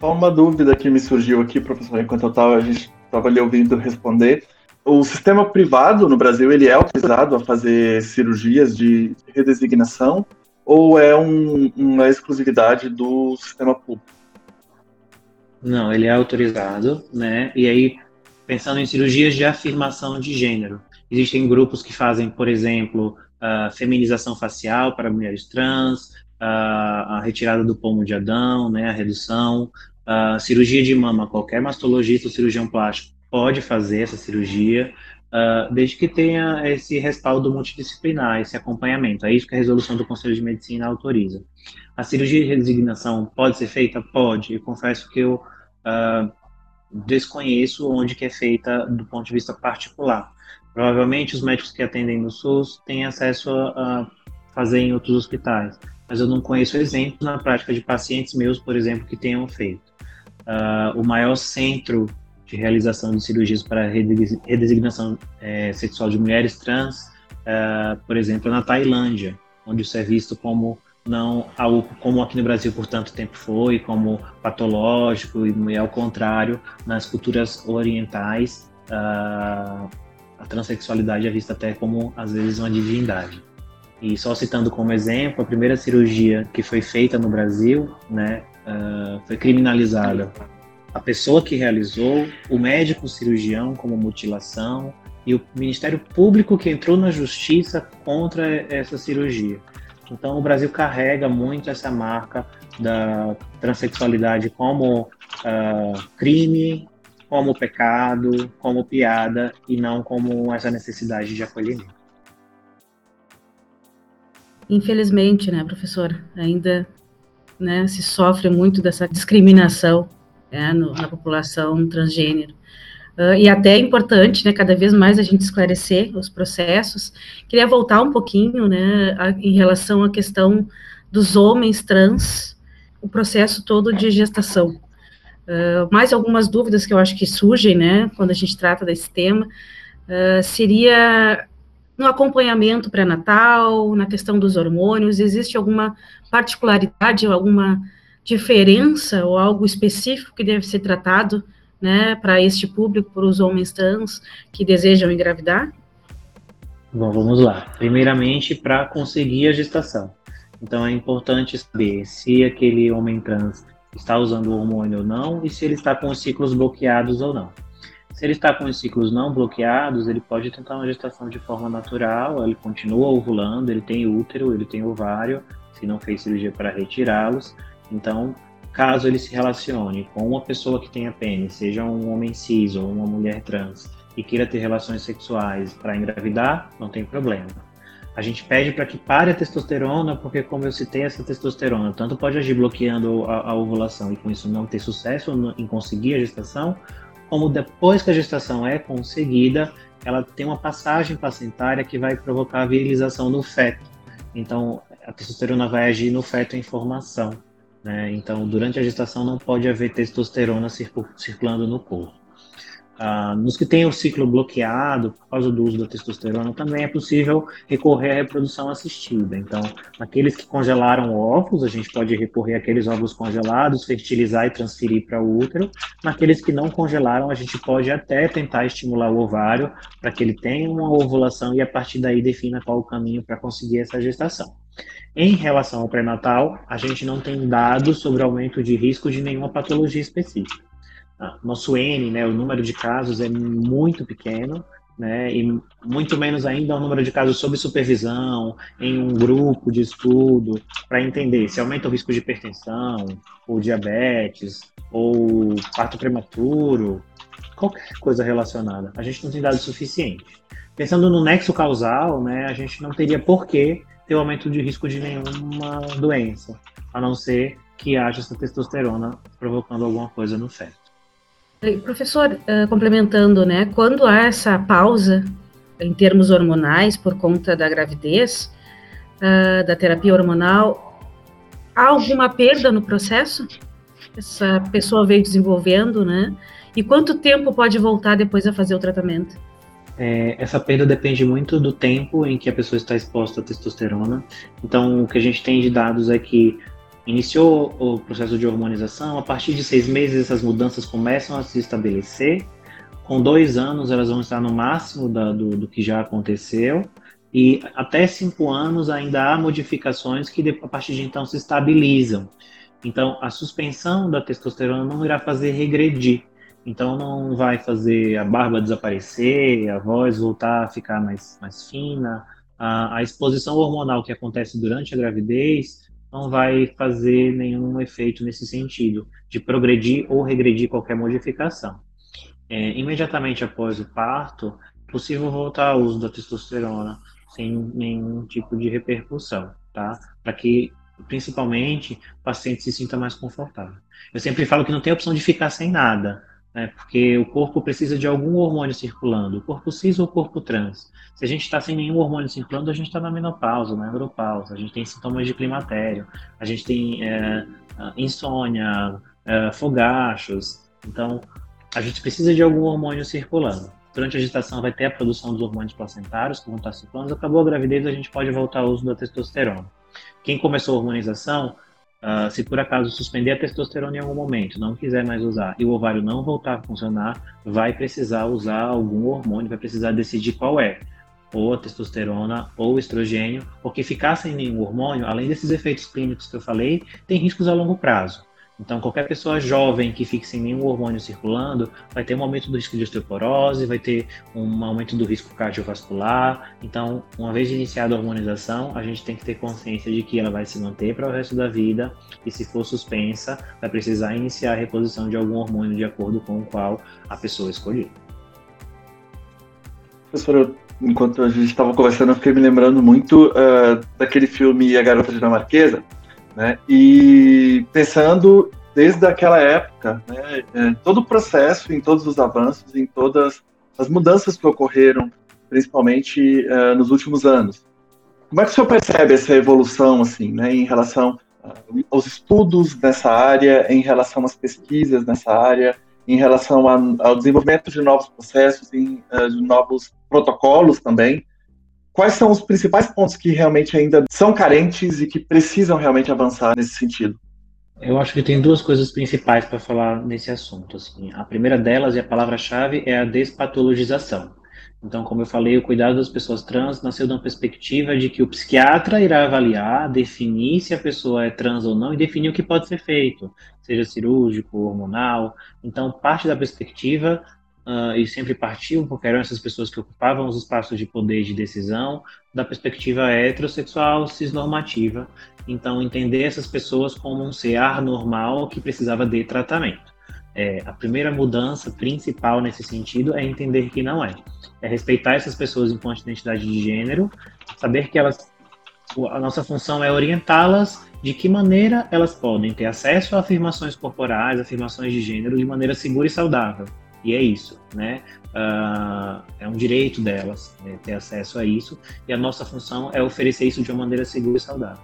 Só uma dúvida que me surgiu aqui, professor, enquanto eu a estava lhe ouvindo responder. O sistema privado no Brasil ele é autorizado a fazer cirurgias de redesignação ou é um, uma exclusividade do sistema público? Não, ele é autorizado, né? E aí, pensando em cirurgias de afirmação de gênero, existem grupos que fazem, por exemplo, a feminização facial para mulheres trans, a, a retirada do pomo de Adão, né? A redução, Uh, cirurgia de mama, qualquer mastologista ou cirurgião plástico pode fazer essa cirurgia, uh, desde que tenha esse respaldo multidisciplinar, esse acompanhamento. É isso que a resolução do Conselho de Medicina autoriza. A cirurgia de resignação pode ser feita? Pode. Eu confesso que eu uh, desconheço onde que é feita do ponto de vista particular. Provavelmente os médicos que atendem no SUS têm acesso a, a fazer em outros hospitais, mas eu não conheço exemplos na prática de pacientes meus, por exemplo, que tenham feito uh, o maior centro de realização de cirurgias para redesignação é, sexual de mulheres trans, uh, por exemplo, na Tailândia, onde isso é visto como não algo como aqui no Brasil por tanto tempo foi, como patológico e ao contrário, nas culturas orientais, uh, a transexualidade é vista até como às vezes uma divindade. E só citando como exemplo, a primeira cirurgia que foi feita no Brasil, né, uh, foi criminalizada a pessoa que realizou, o médico cirurgião como mutilação e o Ministério Público que entrou na justiça contra essa cirurgia. Então o Brasil carrega muito essa marca da transexualidade como uh, crime, como pecado, como piada e não como essa necessidade de acolhimento. Infelizmente, né, professor, ainda né, se sofre muito dessa discriminação né, no, na população transgênero. Uh, e até é importante, né, cada vez mais a gente esclarecer os processos. Queria voltar um pouquinho, né, a, em relação à questão dos homens trans, o processo todo de gestação. Uh, mais algumas dúvidas que eu acho que surgem, né, quando a gente trata desse tema, uh, seria no acompanhamento pré-natal, na questão dos hormônios, existe alguma particularidade, alguma diferença ou algo específico que deve ser tratado, né, para este público, para os homens trans que desejam engravidar? Bom, vamos lá. Primeiramente, para conseguir a gestação. Então, é importante saber se aquele homem trans está usando o hormônio ou não e se ele está com os ciclos bloqueados ou não. Se ele está com os ciclos não bloqueados, ele pode tentar uma gestação de forma natural, ele continua ovulando, ele tem útero, ele tem ovário, se não fez cirurgia para retirá-los. Então, caso ele se relacione com uma pessoa que tenha pênis, seja um homem cis ou uma mulher trans, e queira ter relações sexuais para engravidar, não tem problema. A gente pede para que pare a testosterona, porque, como eu citei, essa testosterona tanto pode agir bloqueando a, a ovulação e com isso não ter sucesso em conseguir a gestação, como depois que a gestação é conseguida, ela tem uma passagem placentária que vai provocar a virilização no feto. Então, a testosterona vai agir no feto em formação. Né? Então, durante a gestação não pode haver testosterona circulando no corpo. Ah, nos que têm o ciclo bloqueado por causa do uso da testosterona, também é possível recorrer à reprodução assistida. Então, naqueles que congelaram óvulos, a gente pode recorrer àqueles óvulos congelados, fertilizar e transferir para o útero. Naqueles que não congelaram, a gente pode até tentar estimular o ovário para que ele tenha uma ovulação e a partir daí defina qual o caminho para conseguir essa gestação. Em relação ao pré-natal, a gente não tem dados sobre aumento de risco de nenhuma patologia específica. Ah, nosso N, né, o número de casos é muito pequeno, né, e muito menos ainda o número de casos sob supervisão, em um grupo de estudo, para entender se aumenta o risco de hipertensão, ou diabetes, ou parto prematuro, qualquer coisa relacionada. A gente não tem dados suficientes. Pensando no nexo causal, né, a gente não teria por que ter aumento de risco de nenhuma doença, a não ser que haja essa testosterona provocando alguma coisa no feto. Professor, uh, complementando, né, quando há essa pausa em termos hormonais por conta da gravidez, uh, da terapia hormonal, há alguma perda no processo? Essa pessoa veio desenvolvendo, né? E quanto tempo pode voltar depois a fazer o tratamento? É, essa perda depende muito do tempo em que a pessoa está exposta à testosterona. Então, o que a gente tem de dados é que Iniciou o processo de hormonização, a partir de seis meses essas mudanças começam a se estabelecer. Com dois anos elas vão estar no máximo da, do, do que já aconteceu. E até cinco anos ainda há modificações que a partir de então se estabilizam. Então a suspensão da testosterona não irá fazer regredir. Então não vai fazer a barba desaparecer, a voz voltar a ficar mais, mais fina. A, a exposição hormonal que acontece durante a gravidez não vai fazer nenhum efeito nesse sentido, de progredir ou regredir qualquer modificação. É, imediatamente após o parto, é possível voltar ao uso da testosterona sem nenhum tipo de repercussão, tá? Para que, principalmente, o paciente se sinta mais confortável. Eu sempre falo que não tem opção de ficar sem nada né? porque o corpo precisa de algum hormônio circulando, o corpo cis ou o corpo trans. Se a gente está sem nenhum hormônio circulando, a gente está na menopausa, na andropausa, a gente tem sintomas de climatério, a gente tem é, insônia, é, fogachos. Então, a gente precisa de algum hormônio circulando. Durante a gestação vai ter a produção dos hormônios placentários que vão estar circulando. Acabou a gravidez, a gente pode voltar ao uso da testosterona. Quem começou a hormonização Uh, se por acaso suspender a testosterona em algum momento, não quiser mais usar e o ovário não voltar a funcionar, vai precisar usar algum hormônio, vai precisar decidir qual é, ou a testosterona ou o estrogênio, porque ficar sem nenhum hormônio, além desses efeitos clínicos que eu falei, tem riscos a longo prazo. Então, qualquer pessoa jovem que fique sem nenhum hormônio circulando vai ter um aumento do risco de osteoporose, vai ter um aumento do risco cardiovascular. Então, uma vez iniciada a hormonização, a gente tem que ter consciência de que ela vai se manter para o resto da vida e, se for suspensa, vai precisar iniciar a reposição de algum hormônio de acordo com o qual a pessoa escolheu. Professora, enquanto a gente estava conversando, eu fiquei me lembrando muito uh, daquele filme A Garota Dinamarquesa né? E pensando desde aquela época, né, é, todo o processo, em todos os avanços, em todas as mudanças que ocorreram, principalmente uh, nos últimos anos. Como é que o senhor percebe essa evolução, assim, né, em relação os estudos nessa área, em relação às pesquisas nessa área, em relação a, ao desenvolvimento de novos processos, em, uh, de novos protocolos também. Quais são os principais pontos que realmente ainda são carentes e que precisam realmente avançar nesse sentido? Eu acho que tem duas coisas principais para falar nesse assunto. Assim. A primeira delas, e a palavra-chave, é a despatologização. Então, como eu falei, o cuidado das pessoas trans nasceu uma perspectiva de que o psiquiatra irá avaliar, definir se a pessoa é trans ou não e definir o que pode ser feito, seja cirúrgico, hormonal. Então, parte da perspectiva, uh, e sempre partiu, porque eram essas pessoas que ocupavam os espaços de poder e de decisão, da perspectiva heterossexual, cisnormativa. Então, entender essas pessoas como um ser normal que precisava de tratamento. É, a primeira mudança principal nesse sentido é entender que não é. É respeitar essas pessoas enquanto identidade de gênero, saber que elas, a nossa função é orientá-las de que maneira elas podem ter acesso a afirmações corporais, afirmações de gênero de maneira segura e saudável. E é isso, né? Uh, é um direito delas né, ter acesso a isso, e a nossa função é oferecer isso de uma maneira segura e saudável.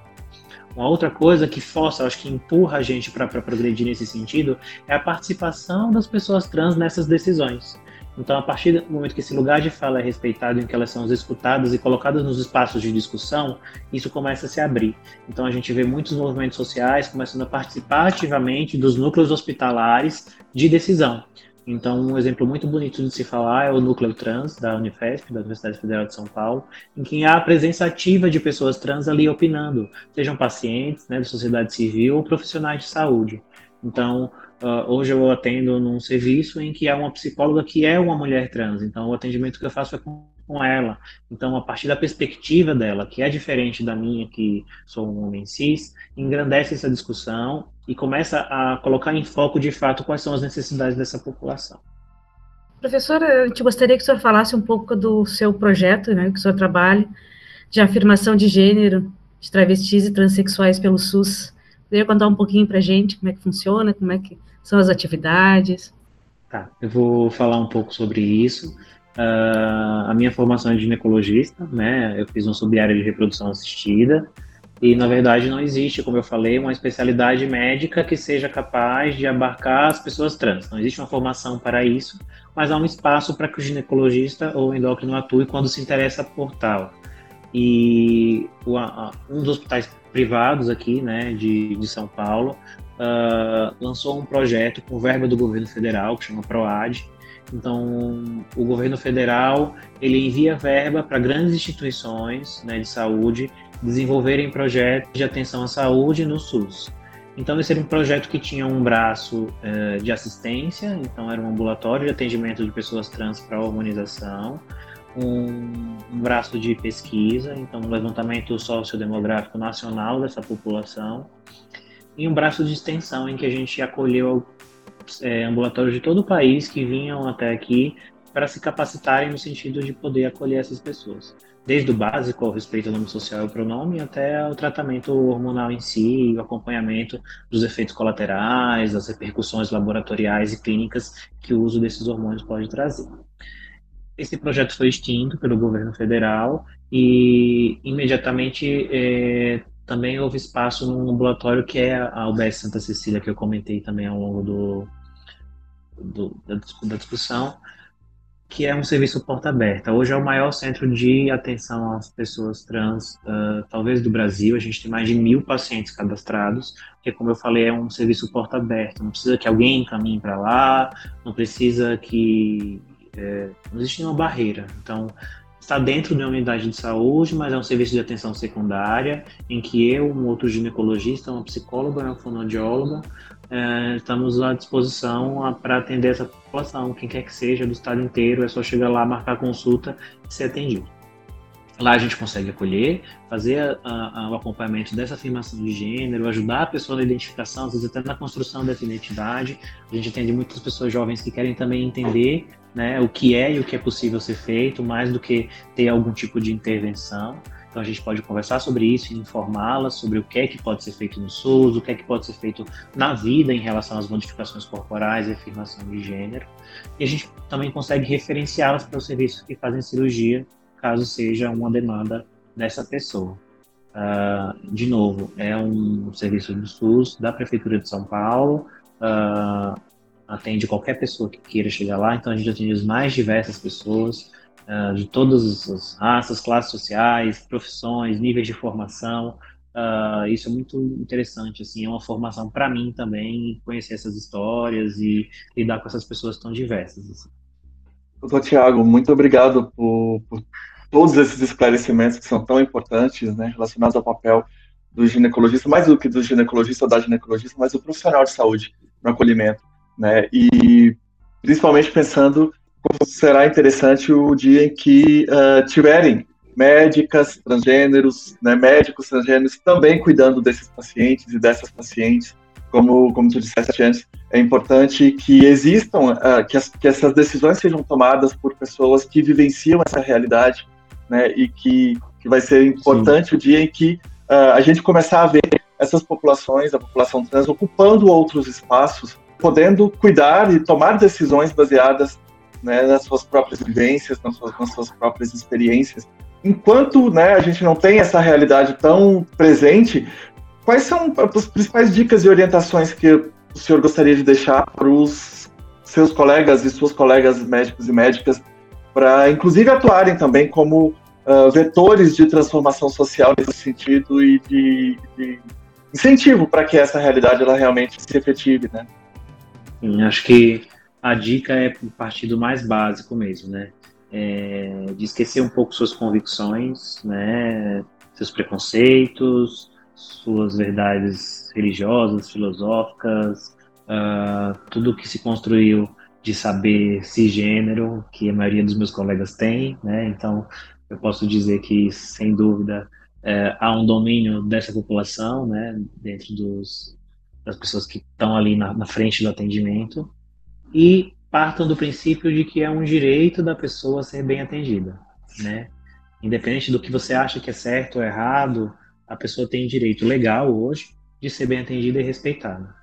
Uma outra coisa que força, acho que empurra a gente para progredir nesse sentido, é a participação das pessoas trans nessas decisões. Então, a partir do momento que esse lugar de fala é respeitado, em que elas são escutadas e colocadas nos espaços de discussão, isso começa a se abrir. Então, a gente vê muitos movimentos sociais começando a participar ativamente dos núcleos hospitalares de decisão. Então, um exemplo muito bonito de se falar é o Núcleo Trans da Unifesp, da Universidade Federal de São Paulo, em que há a presença ativa de pessoas trans ali opinando, sejam pacientes, né, da sociedade civil ou profissionais de saúde. Então, uh, hoje eu atendo num serviço em que há uma psicóloga que é uma mulher trans, então o atendimento que eu faço é com, com ela. Então, a partir da perspectiva dela, que é diferente da minha, que sou um homem cis, engrandece essa discussão e começa a colocar em foco de fato quais são as necessidades dessa população. Professora, eu gente gostaria que o senhor falasse um pouco do seu projeto, né, que o senhor trabalha, de afirmação de gênero de travestis e transexuais pelo SUS. Poderia contar um pouquinho para a gente como é que funciona, como é que são as atividades? Tá, eu vou falar um pouco sobre isso. Uh, a minha formação é de ginecologista, né? Eu fiz um sub-área de reprodução assistida. E, na verdade, não existe, como eu falei, uma especialidade médica que seja capaz de abarcar as pessoas trans. Não existe uma formação para isso, mas há um espaço para que o ginecologista ou endócrino atue quando se interessa por tal. E um dos hospitais privados aqui, né, de, de São Paulo, uh, lançou um projeto com verba do governo federal, que chama PROAD. Então, o governo federal, ele envia verba para grandes instituições né, de saúde desenvolverem projetos de atenção à saúde no SUS. Então, esse era um projeto que tinha um braço eh, de assistência, então era um ambulatório de atendimento de pessoas trans para hormonização, um, um, braço de pesquisa, então um levantamento sociodemográfico nacional dessa população, e um braço de extensão em que a gente acolheu é, ambulatórios de todo o país que vinham até aqui para se capacitarem no sentido de poder acolher essas pessoas desde o básico ao respeito ao nome social e ao pronome até o tratamento hormonal em si, o acompanhamento dos efeitos colaterais, das repercussões laboratoriais e clínicas que o uso desses hormônios pode trazer. Esse projeto foi extinto pelo governo federal e imediatamente é, também houve espaço num ambulatório que é a UBS Santa Cecília, que eu comentei também ao longo do, do da, da discussão, que é um serviço porta aberta. Hoje é o maior centro de atenção às pessoas trans, uh, talvez do Brasil. A gente tem mais de mil pacientes cadastrados, que, como eu falei, é um serviço porta aberta. Não precisa que alguém encaminhe para lá, não precisa que. É, não existe nenhuma barreira. Então, está dentro de uma unidade de saúde, mas é um serviço de atenção secundária, em que eu, um outro ginecologista, uma psicóloga, uma fonoaudióloga, é, estamos à disposição para atender essa população, quem quer que seja, do estado inteiro, é só chegar lá, marcar consulta e ser atendido. Lá a gente consegue acolher, fazer a, a, o acompanhamento dessa afirmação de gênero, ajudar a pessoa na identificação, às vezes até na construção dessa identidade. A gente atende muitas pessoas jovens que querem também entender né, o que é e o que é possível ser feito, mais do que ter algum tipo de intervenção. Então a gente pode conversar sobre isso e informá-las sobre o que é que pode ser feito no SUS, o que é que pode ser feito na vida em relação às modificações corporais e afirmação de gênero. E a gente também consegue referenciá-las para os serviços que fazem cirurgia, caso seja uma demanda dessa pessoa. Uh, de novo, é um serviço do SUS da Prefeitura de São Paulo, uh, atende qualquer pessoa que queira chegar lá, então a gente atende as mais diversas pessoas, uh, de todas as raças, classes sociais, profissões, níveis de formação. isso é muito interessante, assim, é uma formação para mim também, conhecer essas histórias e lidar com essas pessoas tão diversas. Assim. Doutor Tiago, muito obrigado por, por todos esses esclarecimentos que são tão importantes, né, relacionados ao papel do ginecologista, mais do que do ginecologista ou da ginecologista, mas do profissional de saúde no acolhimento, né, e principalmente pensando será interessante o dia em que uh, tiverem médicas transgêneros, né, médicos transgêneros também cuidando desses pacientes e dessas pacientes, como, como tu disseste antes, é importante que existam, uh, que, as, que essas decisões sejam tomadas por pessoas que vivenciam essa realidade né? E que, que vai ser importante Sim. o dia em que uh, a gente começar a ver essas populações, a população trans, ocupando outros espaços, podendo cuidar e tomar decisões baseadas né, nas suas próprias vivências, nas suas, nas suas próprias experiências. Enquanto né, a gente não tem essa realidade tão presente, quais são as principais dicas e orientações que o senhor gostaria de deixar para os seus colegas e suas colegas médicos e médicas para, inclusive, atuarem também como uh, vetores de transformação social nesse sentido e de, de incentivo para que essa realidade ela realmente se efetive, né? Acho que a dica é partir do mais básico mesmo, né? É, de esquecer um pouco suas convicções, né? Seus preconceitos, suas verdades religiosas, filosóficas, uh, tudo que se construiu de saber cisgênero, que a maioria dos meus colegas tem, né? Então, eu posso dizer que, sem dúvida, é, há um domínio dessa população, né, dentro dos, das pessoas que estão ali na, na, frente do atendimento, e partam do princípio de que é um direito da pessoa ser bem atendida, né? Independente do que você acha que é certo ou errado, a pessoa tem direito legal hoje de ser bem atendida e respeitada.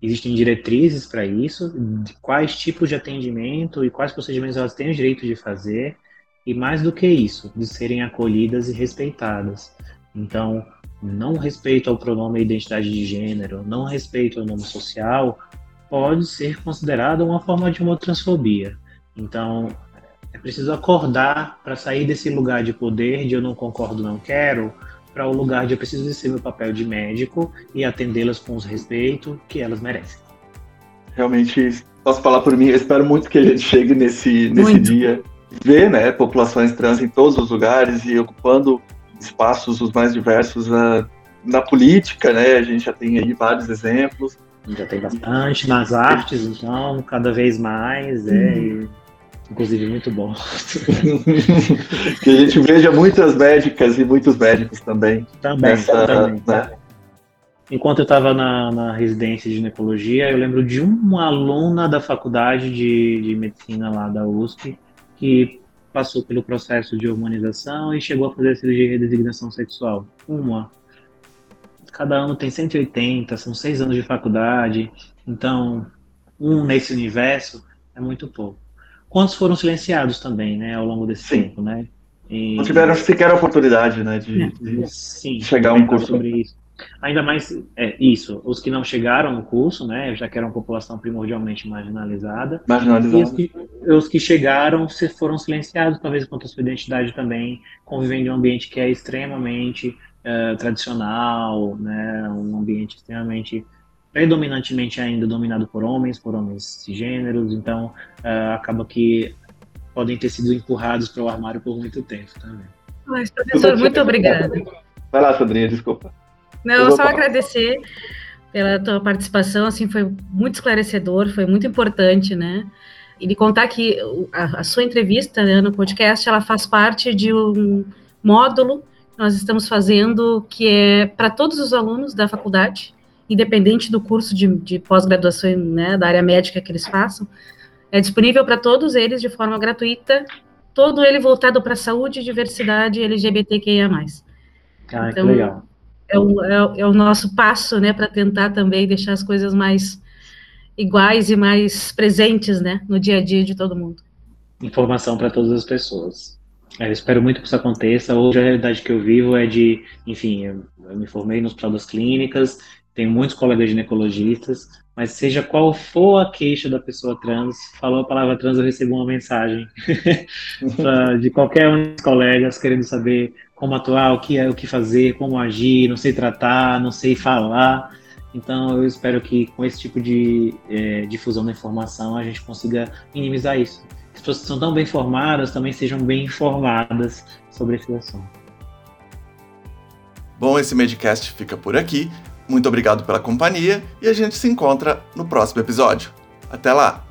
Existem diretrizes para isso, de quais tipos de atendimento e quais procedimentos elas têm o direito de fazer, e mais do que isso, de serem acolhidas e respeitadas. Então, não respeito ao pronome e identidade de gênero, não respeito ao nome social, pode ser considerado uma forma de uma transfobia. Então, é preciso acordar para sair desse lugar de poder, de eu não concordo, não quero, para o lugar de eu preciso exercer meu papel de médico e atendê-las com os respeito que elas merecem. Realmente, posso falar por mim, eu espero muito que a gente chegue nesse, nesse dia ver né, populações trans em todos os lugares e ocupando espaços os mais diversos uh, na política, né? A gente já tem aí vários exemplos. Já tem bastante nas artes, então, cada vez mais, é, uhum. inclusive muito bom. que a gente veja muitas médicas e muitos médicos também. Também, nessa, também. Né? Enquanto eu estava na, na, residência de ginecologia, eu lembro de uma aluna da faculdade de, de medicina lá da USP, que passou pelo processo de hormonização e chegou a fazer a cirurgia de redesignação sexual. Uma. Cada ano tem 180, são seis anos de faculdade, então um nesse universo é muito pouco. Quantos foram silenciados também, né, ao longo desse Sim. tempo, né? E... Não tiveram sequer a oportunidade, né, de, é. de Sim, chegar a um curso sobre isso. Ainda mais é, isso, os que não chegaram no curso, né, já que era uma população primordialmente marginalizada, marginalizada. e os que, os que chegaram se foram silenciados, talvez quanto à sua identidade também, convivendo em um ambiente que é extremamente é, tradicional, né, um ambiente extremamente predominantemente ainda dominado por homens, por homens cisgêneros, então é, acaba que podem ter sido empurrados para o armário por muito tempo também. Mas, professor, muito obrigada. Vai lá, Sandrinha, desculpa. Não, só agradecer pela tua participação, assim, foi muito esclarecedor, foi muito importante, né? E de contar que a, a sua entrevista né, no podcast, ela faz parte de um módulo nós estamos fazendo que é para todos os alunos da faculdade, independente do curso de, de pós-graduação, né, da área médica que eles façam, é disponível para todos eles de forma gratuita, todo ele voltado para saúde, diversidade LGBTQIA+. Ah, então, que legal é o, é, é o nosso passo, né, para tentar também deixar as coisas mais iguais e mais presentes, né, no dia a dia de todo mundo. Informação para todas as pessoas. É, eu espero muito que isso aconteça. Hoje a realidade que eu vivo é de, enfim, eu, eu me formei nos hospital das clínicas, tenho muitos colegas ginecologistas, mas seja qual for a queixa da pessoa trans, falou a palavra trans, eu recebo uma mensagem de qualquer um dos colegas querendo saber como atuar, o que é, o que fazer, como agir, não sei tratar, não sei falar. Então, eu espero que com esse tipo de é, difusão da informação a gente consiga minimizar isso. As pessoas que são tão bem formadas também sejam bem informadas sobre esse assunto. Bom, esse Medcast fica por aqui. Muito obrigado pela companhia e a gente se encontra no próximo episódio. Até lá!